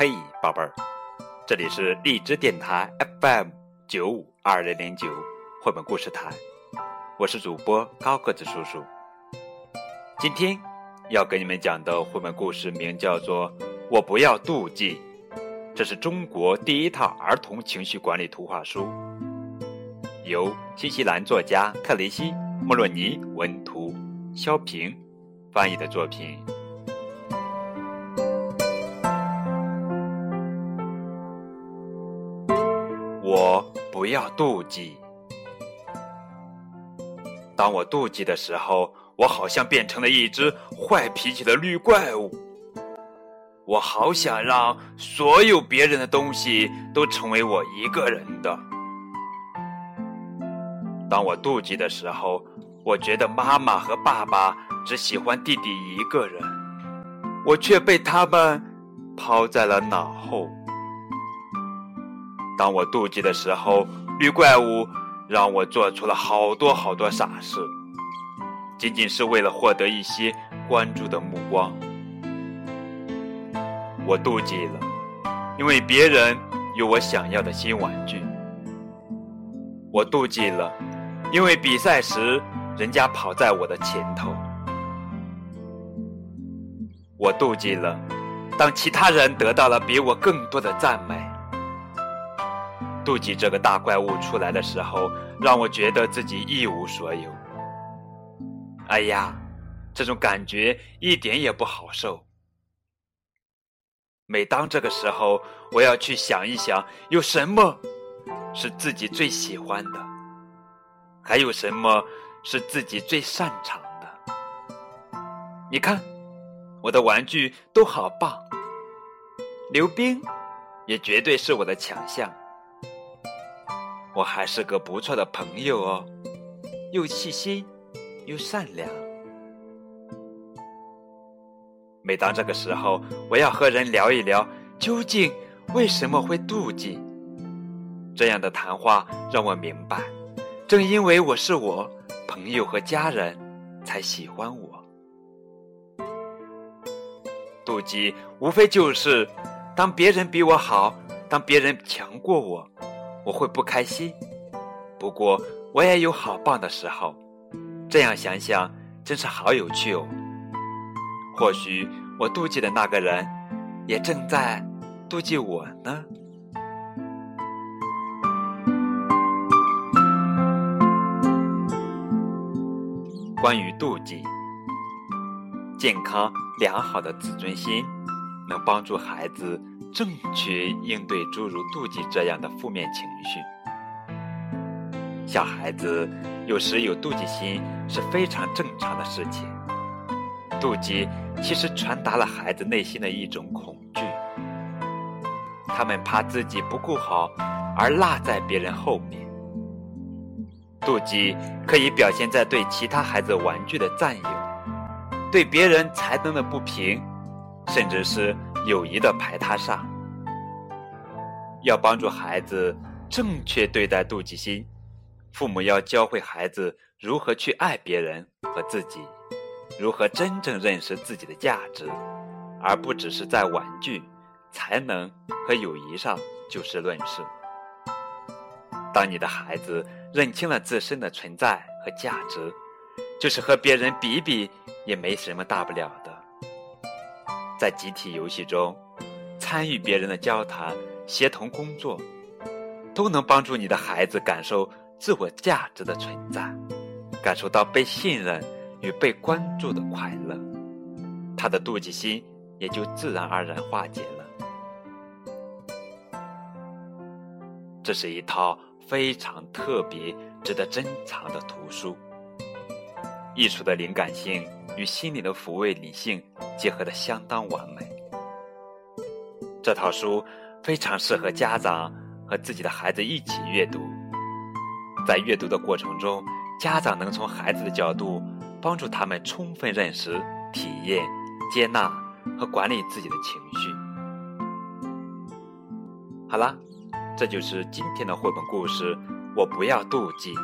嘿，宝贝儿，这里是荔枝电台 FM 九五二零零九绘本故事台，我是主播高个子叔叔。今天要给你们讲的绘本故事名叫做《我不要妒忌》，这是中国第一套儿童情绪管理图画书，由新西兰作家克雷西·莫洛尼文图，肖平翻译的作品。我不要妒忌。当我妒忌的时候，我好像变成了一只坏脾气的绿怪物。我好想让所有别人的东西都成为我一个人的。当我妒忌的时候，我觉得妈妈和爸爸只喜欢弟弟一个人，我却被他们抛在了脑后。当我妒忌的时候，绿怪物让我做出了好多好多傻事，仅仅是为了获得一些关注的目光。我妒忌了，因为别人有我想要的新玩具。我妒忌了，因为比赛时人家跑在我的前头。我妒忌了，当其他人得到了比我更多的赞美。妒忌这个大怪物出来的时候，让我觉得自己一无所有。哎呀，这种感觉一点也不好受。每当这个时候，我要去想一想，有什么是自己最喜欢的，还有什么是自己最擅长的。你看，我的玩具都好棒，溜冰也绝对是我的强项。我还是个不错的朋友哦，又细心，又善良。每当这个时候，我要和人聊一聊，究竟为什么会妒忌？这样的谈话让我明白，正因为我是我，朋友和家人才喜欢我。妒忌无非就是，当别人比我好，当别人强过我。我会不开心，不过我也有好棒的时候。这样想想，真是好有趣哦。或许我妒忌的那个人，也正在妒忌我呢。关于妒忌，健康良好的自尊心，能帮助孩子。正确应对诸如妒忌这样的负面情绪。小孩子有时有妒忌心是非常正常的事情。妒忌其实传达了孩子内心的一种恐惧，他们怕自己不够好而落在别人后面。妒忌可以表现在对其他孩子玩具的占有，对别人才能的不平，甚至是。友谊的排他上，要帮助孩子正确对待妒忌心，父母要教会孩子如何去爱别人和自己，如何真正认识自己的价值，而不只是在玩具、才能和友谊上就事论事。当你的孩子认清了自身的存在和价值，就是和别人比比也没什么大不了的。在集体游戏中，参与别人的交谈、协同工作，都能帮助你的孩子感受自我价值的存在，感受到被信任与被关注的快乐，他的妒忌心也就自然而然化解了。这是一套非常特别、值得珍藏的图书，艺术的灵感性。与心理的抚慰理性结合的相当完美。这套书非常适合家长和自己的孩子一起阅读。在阅读的过程中，家长能从孩子的角度帮助他们充分认识、体验、接纳和管理自己的情绪。好了，这就是今天的绘本故事。我不要妒忌。